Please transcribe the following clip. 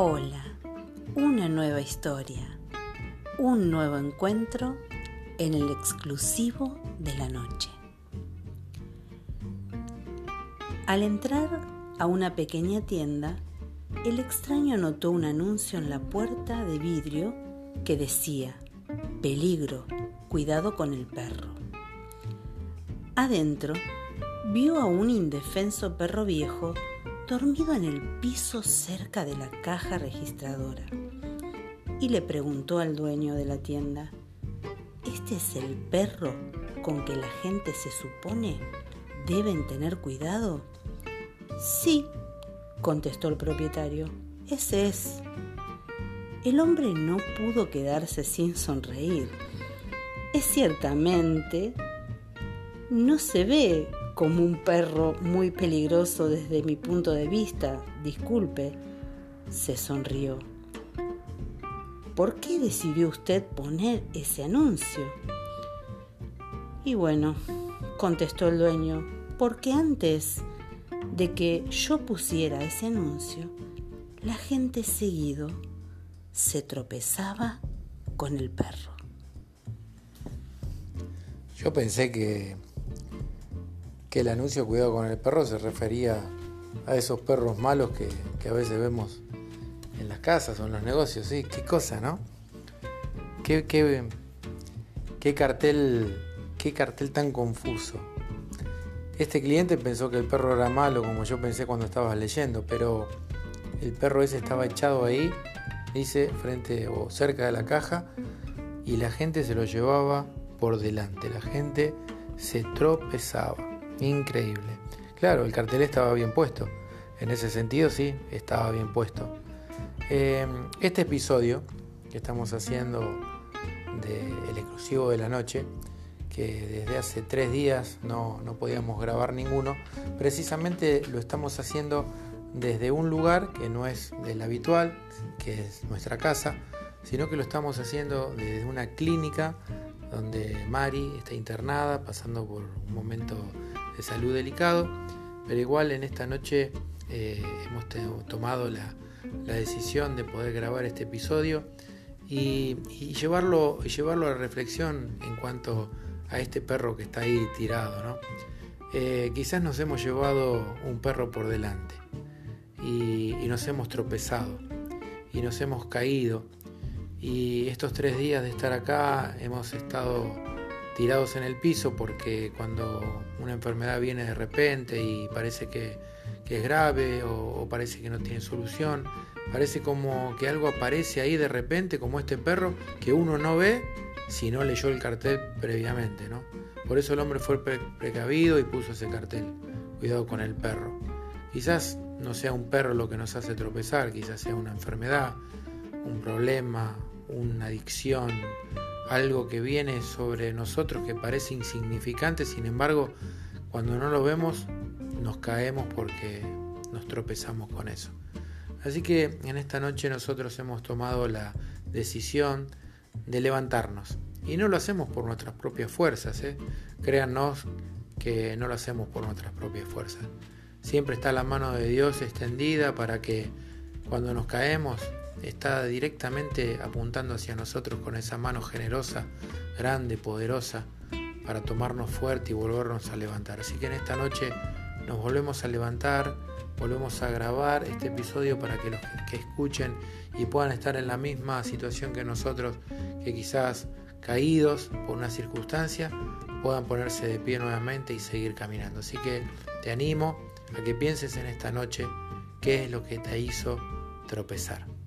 Hola, una nueva historia, un nuevo encuentro en el exclusivo de la noche. Al entrar a una pequeña tienda, el extraño notó un anuncio en la puerta de vidrio que decía, peligro, cuidado con el perro. Adentro, vio a un indefenso perro viejo dormido en el piso cerca de la caja registradora y le preguntó al dueño de la tienda, ¿este es el perro con que la gente se supone deben tener cuidado? Sí, contestó el propietario, ese es. El hombre no pudo quedarse sin sonreír. Es ciertamente, no se ve como un perro muy peligroso desde mi punto de vista, disculpe, se sonrió. ¿Por qué decidió usted poner ese anuncio? Y bueno, contestó el dueño, porque antes de que yo pusiera ese anuncio, la gente seguido se tropezaba con el perro. Yo pensé que el anuncio Cuidado con el perro se refería a esos perros malos que, a veces vemos en las casas o en los negocios, sí, qué cosa, ¿no? Qué, qué, cartel, qué cartel tan confuso. Este cliente pensó que el perro era malo, como yo pensé cuando estaba leyendo, pero el perro ese estaba echado ahí, dice, frente o cerca de la caja, y la gente se lo llevaba por delante. La gente se tropezaba. Increíble. Claro, el cartel estaba bien puesto. En ese sentido, sí, estaba bien puesto. Em, este episodio que estamos haciendo del exclusivo de la noche, que desde hace tres días no, no podíamos grabar ninguno, precisamente lo estamos haciendo desde un lugar que no es del habitual, que es nuestra casa, sino que lo estamos haciendo desde una clínica donde Mari está internada, pasando por un momento de salud delicado, pero igual en esta noche eh, hemos tomado la, decisión de poder grabar este episodio y, llevarlo, llevarlo a reflexión en cuanto a este perro que está ahí tirado. Eh, quizás nos hemos llevado un perro por delante y nos hemos tropezado y nos hemos caído y estos tres días de estar acá hemos estado tirados en el piso porque cuando una enfermedad viene de repente y parece que, es grave o, parece que no tiene solución, parece como que algo aparece ahí de repente, como este perro que uno no ve si no leyó el cartel previamente, ¿no? Por eso el hombre fue precavido y puso ese cartel, cuidado con el perro. Quizás no sea un perro lo que nos hace tropezar, quizás sea una enfermedad, un problema, una adicción, algo que viene sobre nosotros que parece insignificante, sin embargo, cuando no lo vemos, nos caemos porque nos tropezamos con eso. Así que en esta noche nosotros hemos tomado la decisión de levantarnos. Y no lo hacemos por nuestras propias fuerzas, ¿eh? créannos que no lo hacemos por nuestras propias fuerzas. Siempre está la mano de Dios extendida para que cuando nos caemos está directamente apuntando hacia nosotros con esa mano generosa, grande, poderosa, para tomarnos fuerte y volvernos a levantar. Así que en esta noche nos volvemos a levantar, volvemos a grabar este episodio para que los que escuchen y puedan estar en la misma situación que nosotros, que quizás caídos por una circunstancia, puedan ponerse de pie nuevamente y seguir caminando. Así que te animo a que pienses en esta noche qué es lo que te hizo tropezar.